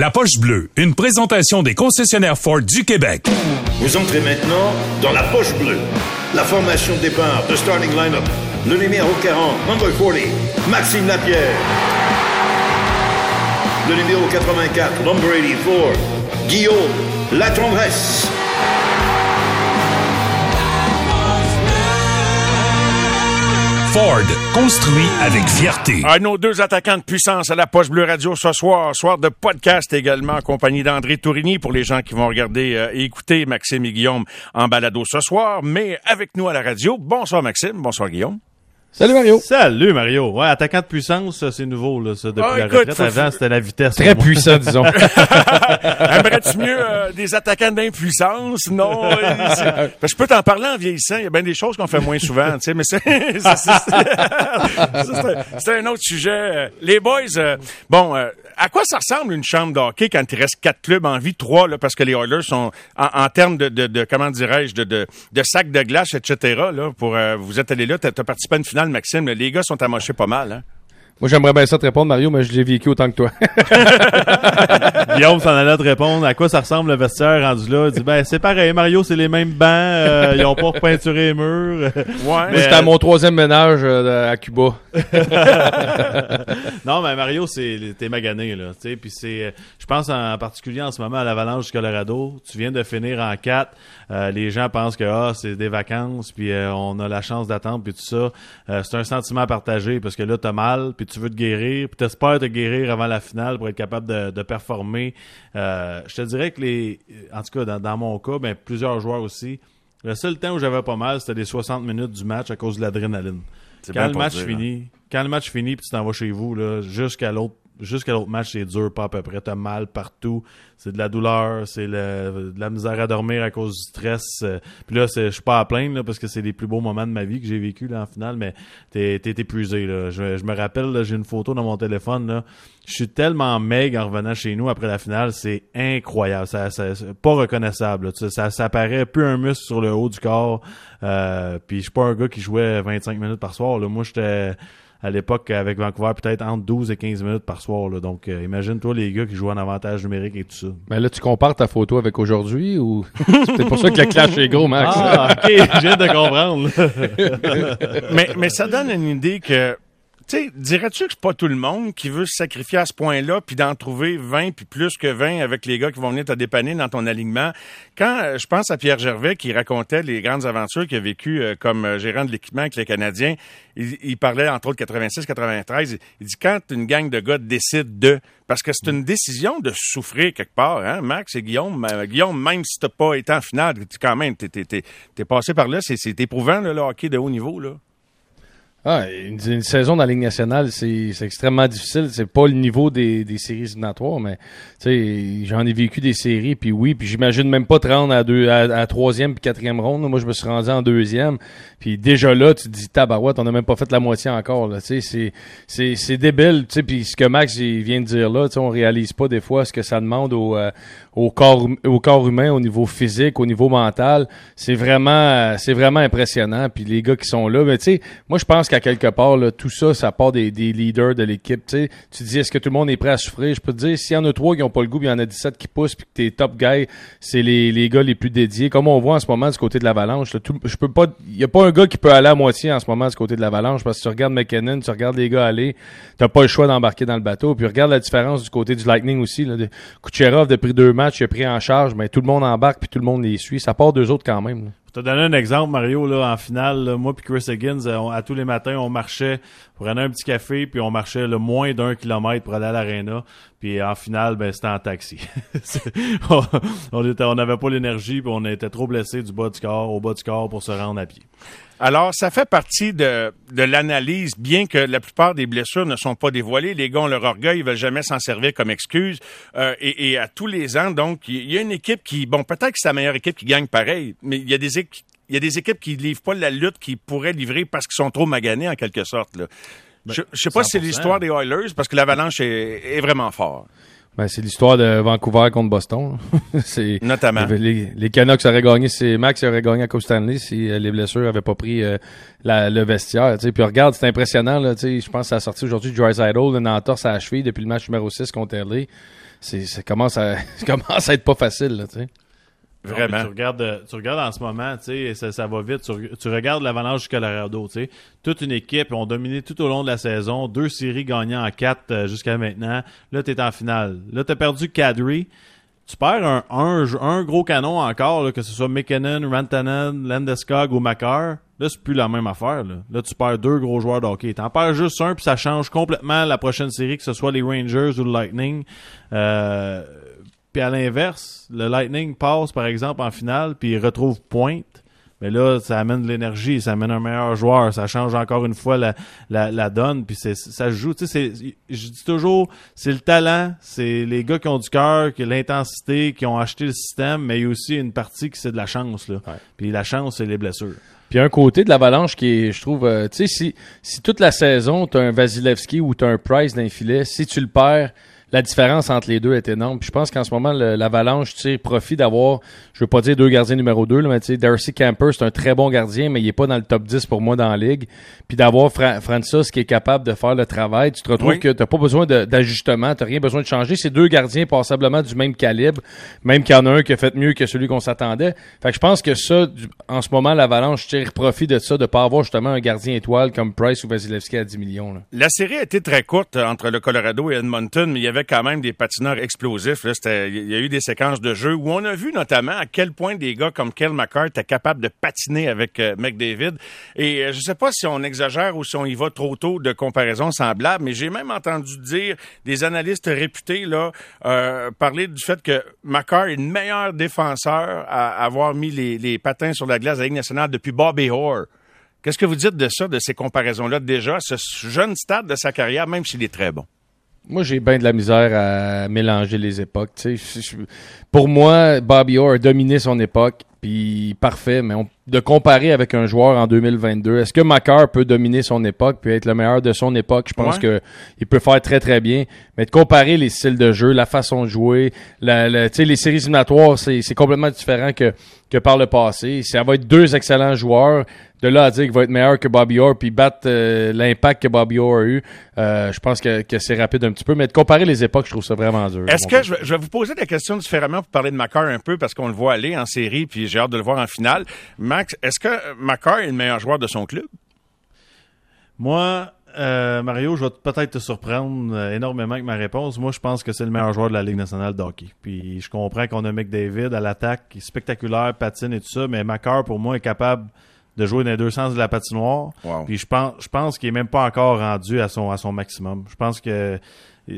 La Poche Bleue, une présentation des concessionnaires Ford du Québec. Vous entrez maintenant dans la Poche Bleue. La formation de départ de starting line-up. Le numéro 40, number 40, Maxime Lapierre. Le numéro 84, number 84, Guillaume La Tendresse. Ford, construit avec fierté. Ah, nos deux attaquants de puissance à la Poche Bleue Radio ce soir, soir de podcast également en compagnie d'André Tourigny pour les gens qui vont regarder euh, et écouter Maxime et Guillaume en balado ce soir, mais avec nous à la radio. Bonsoir Maxime, bonsoir Guillaume. Salut Mario. Salut Mario. Ouais, attaquant de puissance, c'est nouveau là, ça, depuis Ah, la écoute, retraite. Avant, c'était la vitesse. Très puissant, disons. Aimerais-tu mieux euh, des attaquants d'impuissance? Non. euh, que je peux t'en parler en vieillissant. Il y a bien des choses qu'on fait moins souvent, tu sais, mais c'est, c'est, c'est- ça, c'est- c'est un autre sujet. Euh, Les boys, euh, bon, euh, à quoi ça ressemble une chambre de hockey quand il reste quatre clubs en vie, trois, là, parce que les Oilers sont, en, termes de, de, de, comment dirais-je, de, de, de sacs de glace, etc., là, pour, euh, vous êtes allé là, t'as, as participé à une finale, Maxime. Les gars sont amochés pas mal, hein? Moi, j'aimerais bien ça te répondre, Mario, mais je l'ai vécu autant que toi. Guillaume s'en allait te répondre à quoi ça ressemble le vestiaire rendu là? Il dit ben c'est pareil, Mario, c'est les mêmes bancs, euh, ils ont pas repeinturé les murs. Ouais. Moi, J'étais à mon troisième ménage euh, à Cuba. non, mais Mario, c'est t'es magané là, tu sais, puis c'est euh, je pense en particulier en ce moment à l'Avalanche du Colorado, tu viens de finir en 4, les gens pensent que ah, c'est des vacances puis euh, on a la chance d'attendre puis tout ça. Euh, c'est un sentiment partagé parce que là t'as mal puis tu veux te guérir, puis t'espères te guérir avant la finale pour être capable de, de performer. Euh, je te dirais que les en tout cas dans, dans mon cas, ben plusieurs joueurs aussi le seul temps où j'avais pas mal, c'était les 60 minutes du match à cause de l'adrénaline. Quand bien le match dire, hein. finit, quand le match finit puis tu t'en vas chez vous là, jusqu'à l'autre jusqu'à l'autre match, c'est dur pas à peu près, t'as mal partout, c'est de la douleur, c'est de la misère à dormir à cause du stress. euh, Puis là, je suis pas à plaindre là, parce que c'est les plus beaux moments de ma vie que j'ai vécu là en finale, mais t'es t'es épuisé là. Je, me rappelle, j'ai une photo dans mon téléphone là. Je suis tellement meg en revenant chez nous après la finale, c'est incroyable, ça, ça- c'est pas reconnaissable. là. Ça, ça paraît plus un muscle sur le haut du corps. Euh, puis je suis pas un gars qui jouait 25 minutes par soir. Là. Moi, j'étais à l'époque avec Vancouver peut-être entre 12 et 15 minutes par soir. Là. Donc, euh, imagine-toi les gars qui jouent en avantage numérique et tout ça. Mais là, tu compares ta photo avec aujourd'hui ou c'est pour ça que le clash est gros, Max? Ah, ok, je viens de comprendre. mais, mais ça donne une idée que, sais, dirais-tu que c'est pas tout le monde qui veut se sacrifier à ce point-là, puis d'en trouver 20, puis plus que 20 avec les gars qui vont venir te dépanner dans ton alignement? Quand euh, je pense à Pierre Gervais qui racontait les grandes aventures qu'il a vécues euh, comme euh, gérant de l'équipement avec les Canadiens, il, parlait entre autres 86-93, il dit quand une gang de gars décide de... Parce que c'est une décision de souffrir quelque part, hein, Max et Guillaume. Guillaume, même si t'as pas été en finale, quand même, t'es passé par là, c'est, c'est éprouvant, là, le hockey de haut niveau, là. Ah, une, saison dans la Ligue nationale, c'est extrêmement difficile. C'est pas le niveau des, des séries éliminatoires, mais j'en ai vécu des séries, puis oui, puis j'imagine même pas te rendre à deux, à, troisième puis quatrième ronde. Moi, je me suis rendu en deuxième, puis déjà là, tu te dis tabarouette, on a même pas fait la moitié encore. Là, c'est c'est débile. Tu sais, puis ce que Max vient de dire là, tu on réalise pas des fois ce que ça demande au euh, au corps au corps humain, au niveau physique, au niveau mental. C'est vraiment euh, c'est vraiment impressionnant. Puis les gars qui sont là, tu sais, moi je pense qu'à quelque part là, tout ça, ça part des, des leaders de l'équipe. Tu dis est-ce que tout le monde est prêt à souffrir? Je peux te dire, s'il y en a trois qui ont pas le goût, il y en a 17 qui poussent, puis que tes top guys, c'est les, les gars les plus dédiés. Comme on voit en ce moment du côté de l'Avalanche, je peux pas, il y a pas un gars qui peut aller à moitié en ce moment du côté de l'Avalanche parce que tu regardes McKinnon, tu regardes les gars aller, t'as pas le choix d'embarquer dans le bateau. Puis regarde la différence du côté du Lightning aussi. Là, de, Kucherov, depuis deux matchs, il a pris en charge, mais tout le monde embarque puis tout le monde les suit. Ça part d'eux autres quand même. là. Pour te donner un exemple, Mario, là, en finale, là, moi puis Chris Higgins, euh, on- à tous les matins, on marchait pour aller un petit café, puis on marchait le moins d'un kilomètre pour aller à l'aréna. Puis en finale, ben c'était en taxi. On, on était, on n'avait pas l'énergie, puis on était trop blessés du bas du corps, au bas du corps pour se rendre à pied. Alors, ça fait partie de, de l'analyse, bien que la plupart des blessures ne sont pas dévoilées. Les gars ont leur orgueil, ils veulent jamais s'en servir comme excuse. Euh, et, et à tous les ans, donc, il y a une équipe qui, bon, peut-être que c'est la meilleure équipe qui gagne pareil, mais il y a des équipes, il y a des équipes qui livrent pas la lutte qu'ils pourraient livrer parce qu'ils sont trop maganés en quelque sorte. Là. je, je sais pas si c'est 100%. l'histoire des Oilers parce que l'Avalanche est, est vraiment fort, Ben, c'est l'histoire de Vancouver contre Boston. c'est notamment. Les, les Canucks auraient gagné, c'est Max aurait gagné à Coupe Stanley si euh, les blessures avaient pas pris euh, la- le vestiaire. tu sais. Puis regarde, c'est impressionnant. Là, je pense que ça a sorti aujourd'hui Dry Idol, une entorse à la cheville depuis le match numéro 6 contre LA. c'est, ça commence à, ça commence à être pas facile, là, Vraiment. Tu regardes, euh, tu regardes en ce moment, tu sais, ça, ça va vite. Tu, tu regardes l'Avalanche du Colorado, tu sais. Toute une équipe, ont dominé tout au long de la saison. Deux séries gagnées en quatre euh, jusqu'à maintenant. Là, tu es en finale. Là, tu as perdu Kadri. Tu perds un, un, un gros canon encore, là, que ce soit McKinnon, Rantanen, Landeskog ou Makar. Là, c'est plus la même affaire. Là, là tu perds deux gros joueurs de hockey. T'en perds juste un, puis ça change complètement la prochaine série, que ce soit les Rangers ou le Lightning. Euh, puis à l'inverse, le Lightning passe, par exemple, en finale, puis il retrouve pointe. Mais là, ça amène de l'énergie, ça amène un meilleur joueur, ça change encore une fois la, la, la donne, puis c'est, ça se joue. Tu sais, je dis toujours, c'est le talent, c'est les gars qui ont du cœur, qui l'intensité, qui ont acheté le système, mais il y a aussi une partie qui c'est de la chance. Là. Puis la chance, c'est les blessures. Puis un côté de l'avalanche qui est, je trouve, euh, tu sais, si, si toute la saison, tu as un Vasilevski ou tu as un Price d'un filet, si tu le perds, la différence entre les deux est énorme. Puis je pense qu'en ce moment, l'avalanche tire profit d'avoir, je veux pas dire deux gardiens numéro deux, là, mais tu sais, Darcy Camper, c'est un très bon gardien, mais il est pas dans le top 10 pour moi dans la ligue. Puis d'avoir Fra Francis qui est capable de faire le travail, tu te retrouves Oui. que t'as pas besoin d'ajustement, t'as rien besoin de changer. C'est deux gardiens passablement du même calibre, même qu'il y en a un qui a fait mieux que celui qu'on s'attendait. Fait que je pense que ça, du- en ce moment, l'Avalanche tire profit de ça, de pas avoir justement un gardien étoile comme Price ou Vasilevski à 10 millions. là. La série a été très courte entre le Colorado et Edmonton, mais il y avait quand même des patineurs explosifs. Il y a eu des séquences de jeu où on a vu notamment à quel point des gars comme Kel McCart étaient capables de patiner avec euh, McDavid. Et euh, je sais pas si on exagère ou si on y va trop tôt de comparaisons semblables, mais j'ai même entendu dire des analystes réputés là euh, parler du fait que McCart est le meilleur défenseur à avoir mis les, les patins sur la glace de la Ligue nationale depuis Bobby Orr. Qu'est-ce que vous dites de ça, de ces comparaisons-là? Déjà, à ce jeune stade de sa carrière, même s'il est très bon? Moi, j'ai bien de la misère à mélanger les époques. tu sais. Je- je- Pour moi, Bobby Orr a dominé son époque, puis parfait, mais on- de comparer avec un joueur en 2022, est-ce que Macar peut dominer son époque puis être le meilleur de son époque? Je pense Ouais. que il peut faire très très bien, mais de comparer les styles de jeu, la façon de jouer, la, la- les séries éliminatoires, c'est c'est complètement différent que, que par le passé. Ça va être deux excellents joueurs. De là à dire qu'il va être meilleur que Bobby Orr puis battre euh, l'impact que Bobby Orr a eu, euh, je pense que, que c'est rapide un petit peu. Mais de comparer les époques, je trouve ça vraiment dur. Est-ce que je, vais- je vais vous poser la question différemment pour parler de Macar un peu parce qu'on le voit aller en série puis j'ai hâte de le voir en finale. Max, est-ce que Macar est le meilleur joueur de son club? Moi, euh, Mario, je vais peut-être te surprendre euh, énormément avec ma réponse. Moi, je pense que c'est le meilleur joueur de la Ligue nationale de hockey. Puis je comprends qu'on a McDavid à l'attaque, qui est spectaculaire, patine et tout ça, mais Macar, pour moi, est capable de jouer dans les deux sens de la patinoire. Wow. Puis je pense, je pense qu'il est même pas encore rendu à son, à son maximum. Je pense que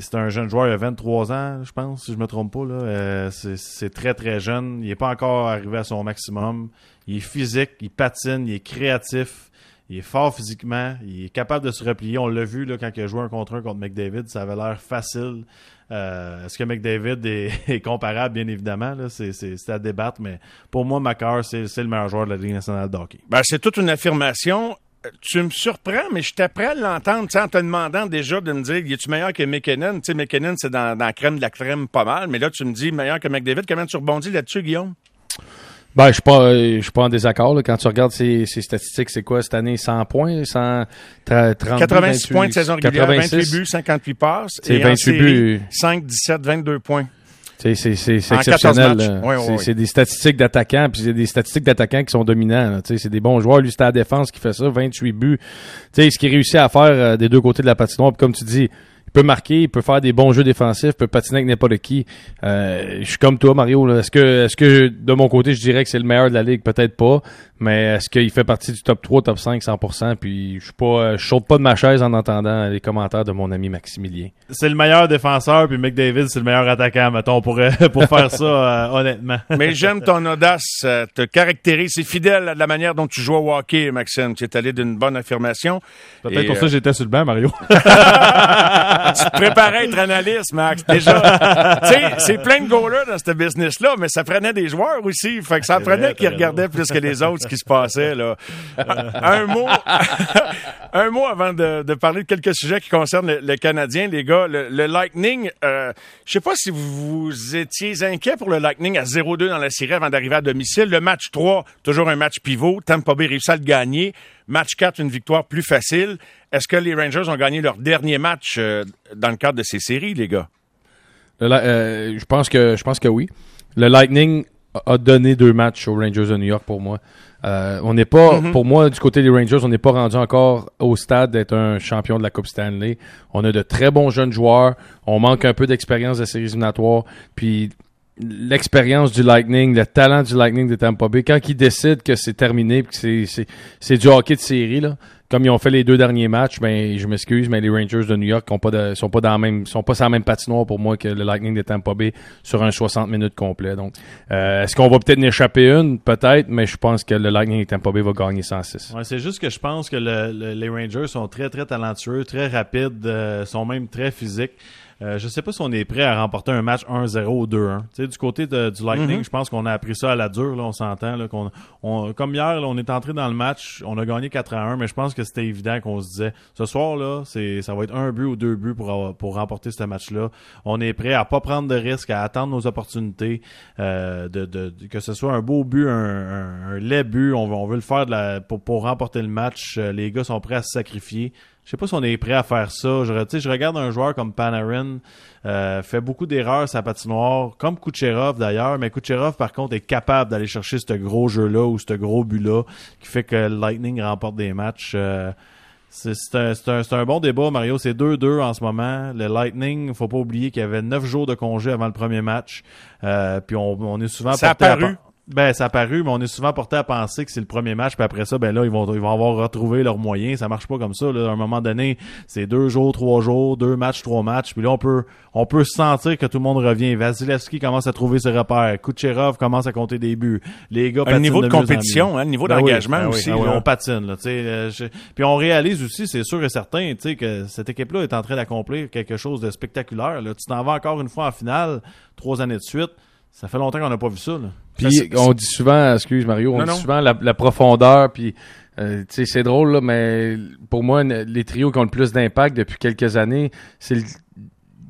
c'est un jeune joueur, il a 23 ans, je pense, si je me trompe pas. Là. Euh, c'est- très, très jeune. Il est pas encore arrivé à son maximum. Il est physique, il patine, il est créatif. Il est fort physiquement, il est capable de se replier. On l'a vu là, quand il a joué un contre un contre McDavid, ça avait l'air facile. Euh, Est-ce que McDavid est, comparable, bien évidemment? C'est à débattre, mais pour moi, Macar, c'est le meilleur joueur de la Ligue nationale de hockey. Ben, c'est toute une affirmation. Tu me surprends, mais je t'apprends à l'entendre, en te demandant déjà de me dire, es-tu meilleur que McKinnon? Tu sais, McKinnon, c'est dans, dans la crème de la crème pas mal, mais là, tu me dis meilleur que McDavid. Comment tu rebondis là-dessus, Guillaume? Ben, je suis pas, je suis pas en désaccord. Là. Quand tu regardes ces, ces statistiques, c'est quoi cette année? 100 points, 100, 30, 86 points de saison régulière, 86. 28 buts, 58 passes. C'est et en 28 série, buts. 5, 17, 22 points. C'est c'est- c'est- exceptionnel. 14 là. matchs. Ouais, ouais, c'est des statistiques d'attaquants, puis c'est des statistiques d'attaquants qui sont dominants. C'est des bons joueurs. Lui, c'était la défense qui fait ça, 28 buts. Sais, ce qu'il réussit à faire euh, des deux côtés de la patinoire, puis comme tu dis, peut marquer, il peut faire des bons jeux défensifs, il peut patiner avec n'importe qui. Euh, je suis comme toi, Mario. là. Est-ce que, est-ce que de mon côté, je dirais que c'est le meilleur de la ligue? Peut-être pas. Mais est-ce qu'il fait partie du top 3, top 5, 100%? Puis je suis pas, je saute pas de ma chaise en entendant les commentaires de mon ami Maximilien. C'est le meilleur défenseur, puis McDavid, c'est le meilleur attaquant, mettons, pour, euh, pour faire ça, euh, honnêtement. Mais j'aime ton audace, euh, te caractérise. C'est fidèle à la manière dont tu joues au hockey, Maxime. Tu es allé d'une bonne affirmation. Peut-être pour euh, ça que j'étais sur le banc, Mario. tu te préparais à être analyste, Max. Déjà, tu sais, c'est plein de goalers dans ce business-là, mais ça prenait des joueurs aussi. Fait que ça prenait qu'ils regardaient plus que les autres ce qui se passait, là. Un mot, un mot avant de, de parler de quelques sujets qui concernent le, le Canadien, les gars. Le, le Lightning, euh, je sais pas si vous, vous étiez inquiet pour le Lightning à 0-2 dans la série avant d'arriver à domicile. Le match 3, toujours un match pivot. Tampa Bay réussit à le gagner. Match 4, une victoire plus facile. Est-ce que les Rangers ont gagné leur dernier match euh, dans le cadre de ces séries, les gars? Le euh, je pense que je pense que oui. Le Lightning a- donné deux matchs aux Rangers de New York pour moi. Euh, on n'est pas, pour moi, du côté des Rangers, on n'est pas rendu encore au stade d'être un champion de la Coupe Stanley. On a de très bons jeunes joueurs. On manque un peu d'expérience de séries éliminatoires. Puis l'expérience du Lightning, le talent du Lightning de Tampa Bay, quand ils décident que c'est terminé, puis que c'est du hockey de série, là, comme ils ont fait les deux derniers matchs, ben, je m'excuse, mais les Rangers de New York sont pas dans la même, sont pas sur la même patinoire pour moi que le Lightning de Tampa Bay sur un 60 minutes complet. Donc, euh, est-ce qu'on va peut-être en échapper une? Peut-être, mais je pense que le Lightning de Tampa Bay va gagner 106. Ouais, c'est juste que je pense que le- le- les Rangers sont très très talentueux, très rapides, euh, sont même très physiques. Euh, je sais pas si on est prêt à remporter un match 1-0 ou 2-1. Tu sais, du côté de- du Lightning, je pense qu'on a appris ça à la dure, là, on s'entend. Qu'on, on- comme hier, là, on est entré dans le match, on a gagné 4-1, mais je pense que c'était évident qu'on se disait, ce soir, là, c'est, ça va être un but ou deux buts pour, avoir- pour remporter ce match-là. On est prêt à pas prendre de risques, à attendre nos opportunités, euh, de, de- de- que ce soit un beau but, un, un, un laid but, on, veut- on veut le faire de la, pour, pour remporter le match. Euh, Les gars sont prêts à se sacrifier. Je sais pas si on est prêt à faire ça. Je, je regarde un joueur comme Panarin, euh, fait beaucoup d'erreurs sa patinoire, comme Kucherov d'ailleurs, mais Kucherov par contre est capable d'aller chercher ce gros jeu-là ou ce gros but-là qui fait que le Lightning remporte des matchs. Euh, c'est un, c'est un- un bon débat, Mario. C'est 2-2 en ce moment. Le Lightning, faut pas oublier qu'il y avait 9 jours de congé avant le premier match. Euh, puis on, on est souvent Ça a à paru. Ben, ça a paru, mais on est souvent porté à penser que c'est le premier match, puis après ça, ben là, ils vont, ils vont avoir retrouvé leurs moyens. Ça marche pas comme ça. Là. À un moment donné, c'est deux jours, trois jours, deux matchs, trois matchs. Puis là, on peut, on peut sentir que tout le monde revient. Vasilevski commence à trouver ses repères. Kucherov commence à compter des buts. Les gars Un niveau de en compétition, hein, le niveau Ben oui, d'engagement ben aussi. ben oui, là. on patine. Là, euh, je- Puis on réalise aussi, c'est sûr et certain, que cette équipe-là est en train d'accomplir quelque chose de spectaculaire. Là. Tu t'en vas encore une fois en finale, trois années de suite. Ça fait longtemps qu'on n'a pas vu ça. Là. Puis on dit souvent, excuse Mario, on Non, dit non. souvent la, la profondeur, puis euh, c'est drôle là, mais pour moi les trios qui ont le plus d'impact depuis quelques années, c'est le-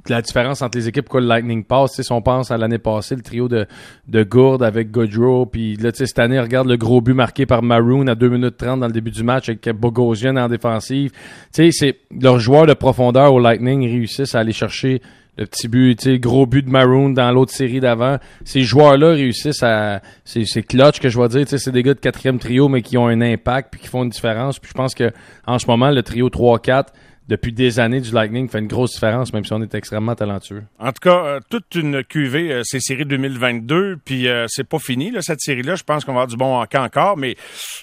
la différence entre les équipes pourquoi le Lightning passe. Si on pense à l'année passée, le trio de, de Gourde avec Gaudreau, puis là cette année, regarde le gros but marqué par Maroon à 2 minutes 30 dans le début du match avec Bogosian en défensive. Tu sais, c'est leurs joueurs de profondeur au Lightning réussissent à aller chercher le petit but, tu sais, gros but de Maroon dans l'autre série d'avant. Ces joueurs-là réussissent à, c'est, c'est clutch que je vais dire, tu sais, c'est des gars de quatrième trio, mais qui ont un impact puis qui font une différence. Puis je pense que, en ce moment, le trio 3-4, depuis des années du Lightning, fait une grosse différence, même si on est extrêmement talentueux. En tout cas, euh, toute une cuvée, euh, c'est série 2022, puis euh, c'est pas fini, là, cette série-là. Je pense qu'on va avoir du bon hockey encore, mais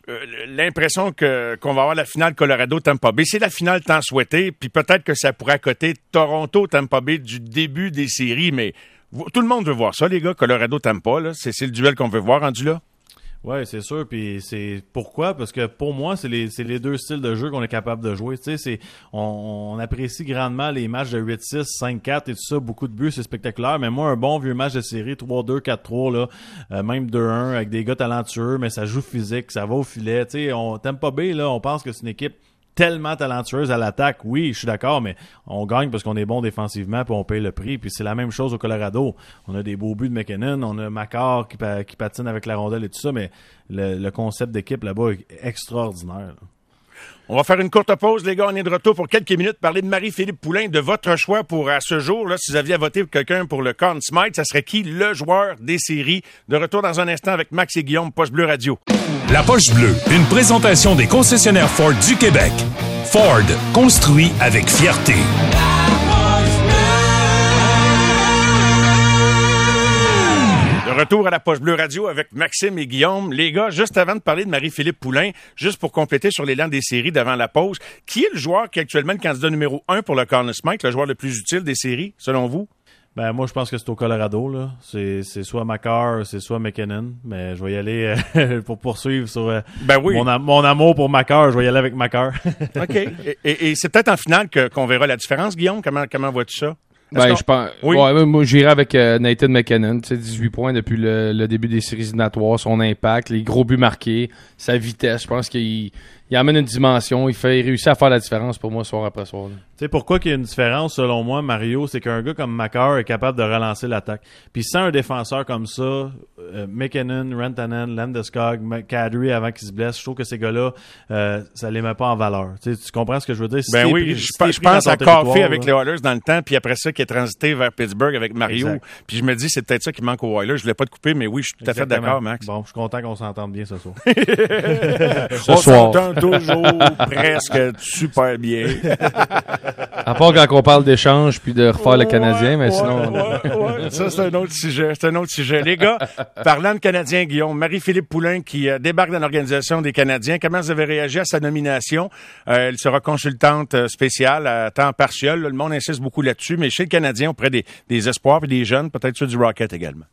euh, l'impression que qu'on va avoir la finale Colorado-Tampa Bay, c'est la finale tant souhaitée, puis peut-être que ça pourrait accoter Toronto-Tampa Bay du début des séries, mais tout le monde veut voir ça, les gars, Colorado-Tampa, c'est le duel qu'on veut voir rendu là. Ouais, c'est sûr. Puis c'est pourquoi? Parce que pour moi, c'est les, les deux styles de jeu qu'on est capable de jouer. Tu sais, on, on apprécie grandement les matchs de 8-6, 5-4 et tout ça. Beaucoup de buts, c'est spectaculaire. Mais moi, un bon vieux match de série 3-2, 4-3 là, euh, même 2-1 avec des gars talentueux, mais ça joue physique, ça va au filet. Tu sais, on t'aime pas B là. On pense que c'est une équipe tellement talentueuse à l'attaque. Oui, je suis d'accord, mais on gagne parce qu'on est bon défensivement puis on paye le prix. Puis c'est la même chose au Colorado. On a des beaux buts de McKinnon, on a Macar qui, pa- qui patine avec la rondelle et tout ça, mais le, concept d'équipe là-bas est extraordinaire. On va faire une courte pause, les gars. On est de retour pour quelques minutes. Parler de Marie-Philippe Poulain, de votre choix pour, à ce jour, là, si vous aviez à voter pour quelqu'un pour le Conn Smythe, ça serait qui? Le joueur des séries? De retour dans un instant avec Max et Guillaume, Poche Bleu Radio. La Poche Bleue, une présentation des concessionnaires Ford du Québec. Ford, construit avec fierté. De retour à la Poche Bleue Radio avec Maxime et Guillaume. Les gars, juste avant de parler de Marie-Philippe Poulain, juste pour compléter sur l'élan des séries d'avant la pause, qui est le joueur qui est actuellement le candidat numéro un pour le Conn Smythe, le joueur le plus utile des séries, selon vous? Ben moi je pense que c'est au Colorado là. C'est c'est soit Macar, c'est soit McKinnon, mais je vais y aller euh, pour poursuivre sur euh, Ben oui. mon, am- mon amour pour Macar, je vais y aller avec Macar. OK. et et- et c'est peut-être en finale que- qu'on verra la différence, Guillaume. Comment, comment vois-tu ça? Ben, je pense. Oui. Ouais, moi, j'irais avec euh, Nathan McKinnon. Tu sais, 18 points depuis le, le début des séries éliminatoires, son impact, les gros buts marqués, sa vitesse. Je pense qu'il il amène une dimension. Il fait il réussit à faire la différence pour moi soir après soir. Tu sais pourquoi qu'il y a une différence selon moi, Mario, c'est qu'un gars comme Macar est capable de relancer l'attaque. Puis sans un défenseur comme ça, euh, McKinnon, Rantanen, Landeskog, Kadri avant qu'il se blesse, je trouve que ces gars-là, euh, ça les met pas en valeur. Tu, sais, tu comprends ce que je veux dire? ben oui, je, pense à Coffee avec les Oilers dans le temps, puis après ça, qui est transité vers Pittsburgh avec Mario. Puis je me dis, c'est peut-être ça qui manque aux Oilers. Je voulais pas te couper, mais oui, je suis tout à fait d'accord, Max. Bon, je suis content qu'on s'entende bien ce soir. ce s'entend toujours presque super bien. à part quand on parle d'échange puis de refaire le Canadien, mais sinon... ça, c'est un autre sujet. C'est un autre sujet. Les gars, parlant de Canadiens, Guillaume, Marie-Philippe Poulain qui euh, débarque dans l'organisation des Canadiens, comment vous avez réagi à sa nomination? Euh, elle sera consultante euh, spéciale à temps partiel. Le monde insiste beaucoup là-dessus, mais chez le Canadien, auprès des, des espoirs et des jeunes, peut-être ceux du Rocket également.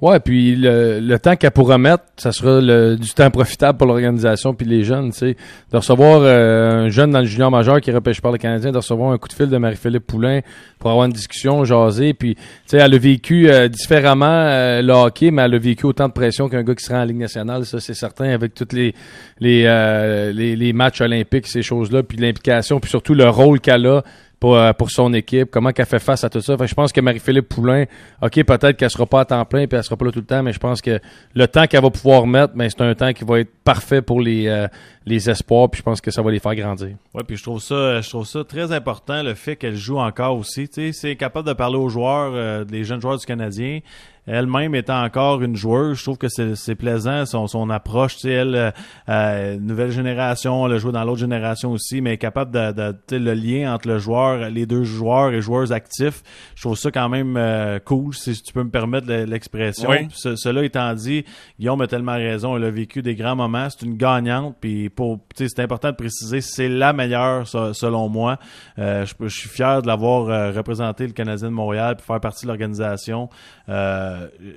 Ouais, puis le, temps qu'elle pourra mettre, ça sera du temps profitable pour l'organisation puis les jeunes, tu sais, de recevoir un jeune dans le junior majeur qui repêche par le Canadien, de recevoir un coup de fil de Marie-Philippe Poulain pour avoir une discussion, jaser, puis tu sais, elle a vécu différemment le hockey, mais elle a vécu autant de pression qu'un gars qui sera en Ligue nationale, ça c'est certain, avec tous les les, les, les matchs olympiques, ces choses-là, puis l'implication, puis surtout le rôle qu'elle a pour, euh, pour son équipe, comment qu'elle fait face à tout ça. je pense que Marie-Philippe Poulain, OK, peut-être qu'elle sera pas à temps plein puis elle sera pas là tout le temps, mais je pense que le temps qu'elle va pouvoir mettre, ben, c'est un temps qui va être parfait pour les, euh, les espoirs, puis je pense que ça va les faire grandir. Oui, puis je trouve ça je trouve ça très important, le fait qu'elle joue encore aussi. C'est capable de parler aux joueurs, euh, les jeunes joueurs du Canadien, elle-même étant encore une joueuse, je trouve que c'est plaisant son, son approche. Tu sais, elle, euh, euh, nouvelle génération, elle a joué dans l'autre génération aussi, mais capable de, de le lien entre le joueur, les deux joueurs et joueurs actifs. Je trouve ça quand même euh, cool, si tu peux me permettre l'expression. cela étant dit, Guillaume a tellement raison. Elle a vécu des grands moments. C'est une gagnante. Puis pour, c'est important de préciser, c'est la meilleure selon moi. je, je, suis fier de l'avoir représenté le Canadien de Montréal puis faire partie de l'organisation. Euh,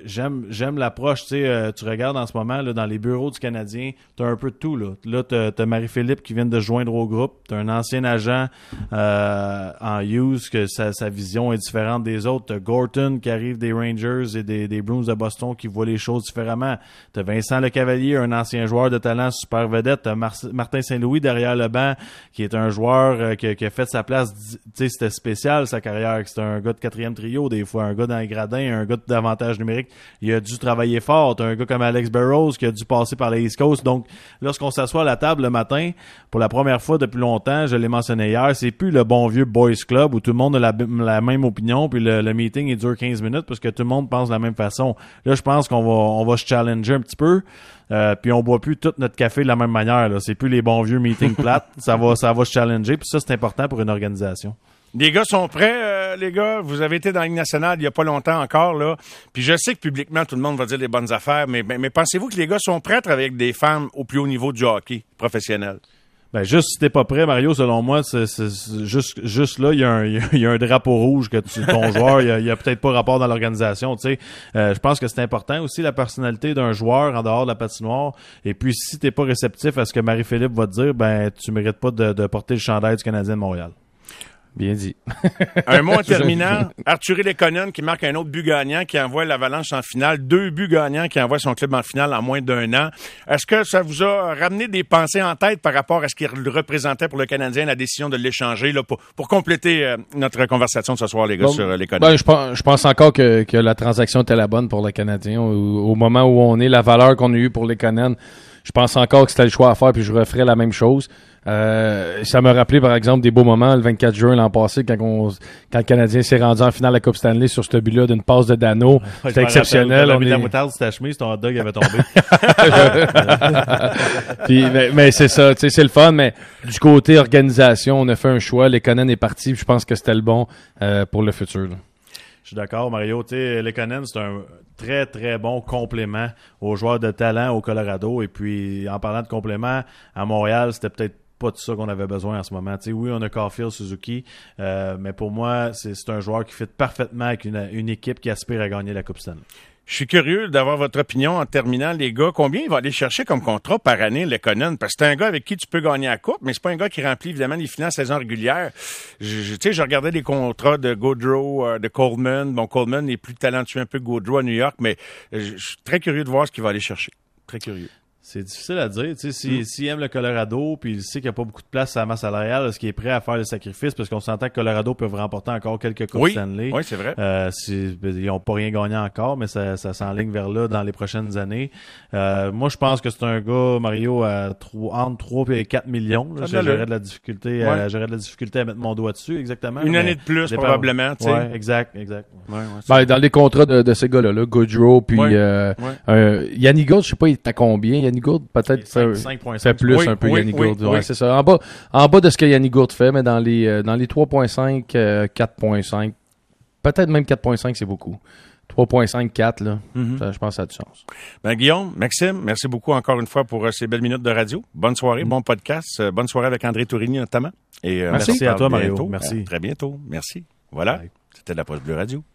j'aime j'aime l'approche. Tu euh, tu regardes en ce moment là, dans les bureaux du Canadien, tu as un peu de tout. Là, là tu as, Marie-Philippe qui vient de joindre au groupe. Tu as un ancien agent euh, en use que sa, vision est différente des autres. Tu as Gorton qui arrive des Rangers et des, des Bruins de Boston qui voit les choses différemment. Tu as Vincent Lecavalier, un ancien joueur de talent super vedette. Tu Martin Saint-Louis derrière le banc qui est un joueur qui, qui, a fait sa place. C'était spécial sa carrière. C'était un gars de quatrième trio des fois, un gars dans les gradins, un gars d'avantage numérique. Il a dû travailler fort. un gars comme Alex Burrows qui a dû passer par les East Coast. Donc, lorsqu'on s'assoit à la table le matin, pour la première fois depuis longtemps, je l'ai mentionné hier, c'est plus le bon vieux boys club où tout le monde a la, même opinion puis le, meeting il dure 15 minutes parce que tout le monde pense de la même façon. Là, je pense qu'on va se challenger un petit peu. Euh, puis on boit plus tout notre café de la même manière. C'est plus les bons vieux meetings plates. ça va, ça va se challenger. Puis ça, c'est important pour une organisation. Les gars sont prêts, euh, les gars? Vous avez été dans la nationale il n'y a pas longtemps encore, là. Puis je sais que publiquement, tout le monde va dire les bonnes affaires, mais, mais, pensez-vous que les gars sont prêts à travailler avec des femmes au plus haut niveau du hockey professionnel? Ben juste si t'es pas prêt, Mario, selon moi, c'est juste juste là, il y, a un, y a un drapeau rouge que tu, ton joueur, il y a, peut-être pas rapport dans l'organisation. Tu sais, euh, je pense que c'est important aussi la personnalité d'un joueur en dehors de la patinoire. Et puis si t'es pas réceptif à ce que Marie-Philippe va dire, ben tu mérites pas de, de porter le chandail du Canadien de Montréal. Bien dit. un mot en terminant. Arthur Lekonen qui marque un autre but gagnant, qui envoie l'Avalanche en finale. Deux buts gagnants qui envoient son club en finale en moins d'un an. Est-ce que ça vous a ramené des pensées en tête par rapport à ce qu'il représentait pour le Canadien, la décision de l'échanger, là, pour, pour compléter euh, notre conversation de ce soir, les gars, sur euh, Lekonen? Ben, je, pense, je pense encore que, que la transaction était la bonne pour le Canadien. Au, moment où on est, la valeur qu'on a eue pour Lekonen, je pense encore que c'était le choix à faire, puis je referais la même chose. Euh, ça m'a rappelé, par exemple, des beaux moments le 24 juin l'an passé, quand, on, quand le Canadien s'est rendu en finale de la Coupe Stanley sur ce but-là d'une passe de Dano. C'était exceptionnel. On mis la moutarde sur ta chemise, ton hot dog avait tombé. Puis, mais, c'est ça, c'est le fun, mais du côté organisation, on a fait un choix. Les Conan est parti, je pense que c'était le bon euh, pour le futur. Je suis d'accord, Mario. Lekonen, c'est un très, très bon complément aux joueurs de talent au Colorado. Et puis, en parlant de complément, à Montréal, c'était peut-être pas de ça qu'on avait besoin en ce moment. oui, on a Caulfield, Suzuki, euh, mais pour moi, c'est un joueur qui fit parfaitement avec une, une, équipe qui aspire à gagner la Coupe Stanley. Je suis curieux d'avoir votre opinion en terminant, les gars. Combien il va aller chercher comme contrat par année, Lekonen? Parce que c'est un gars avec qui tu peux gagner la coupe, mais c'est pas un gars qui remplit évidemment les finances saison régulière. Je, tu sais, je regardais des contrats de Gaudreau, euh, de Coleman. Bon, Coleman est plus talentueux un peu que Gaudreau à New York, mais je, suis très curieux de voir ce qu'il va aller chercher. Très curieux. C'est difficile à dire. Tu sais, s'il si, aime le Colorado, puis il sait qu'il n'y a pas beaucoup de place à la masse salariale, est-ce qu'il est prêt à faire le sacrifice? Parce qu'on s'entend que Colorado peut remporter encore quelques Coupes oui. Stanley. Oui, c'est vrai. Euh, ils n'ont pas rien gagné encore, mais ça, ça s'enligne vers là dans les prochaines années. Euh, moi, je pense que c'est un gars, Mario, à 3, entre 3 et 4 millions. J'aurais de la difficulté, ouais. j'aurais de la difficulté à mettre mon doigt dessus, exactement. Une année de plus, probablement. Ouais, exact, exact. Ouais, ben, dans les contrats de, de ces gars-là, là, Goodrow, puis euh, euh, Yannick Gould, je sais pas, il est à combien? Yannick Gould, peut-être fait plus oui, un peu oui, Yannick oui, Gould. oui. Ouais, c'est ça. En bas, en bas de ce que Yannick Gould fait, mais dans les, euh, dans les 3.5, euh, 4.5, peut-être même 4.5, c'est beaucoup. 3.5, 4, là, Mhm. ça, je pense que ça a du sens. Ben, Guillaume, Maxime, merci beaucoup encore une fois pour euh, ces belles minutes de radio. Bonne soirée, bon podcast. euh, bonne soirée avec André Tourigny notamment. Et, euh, Merci à toi, Mario. bientôt. Merci. À très bientôt. Merci. Voilà. Bye. C'était la Poste Bleue Radio.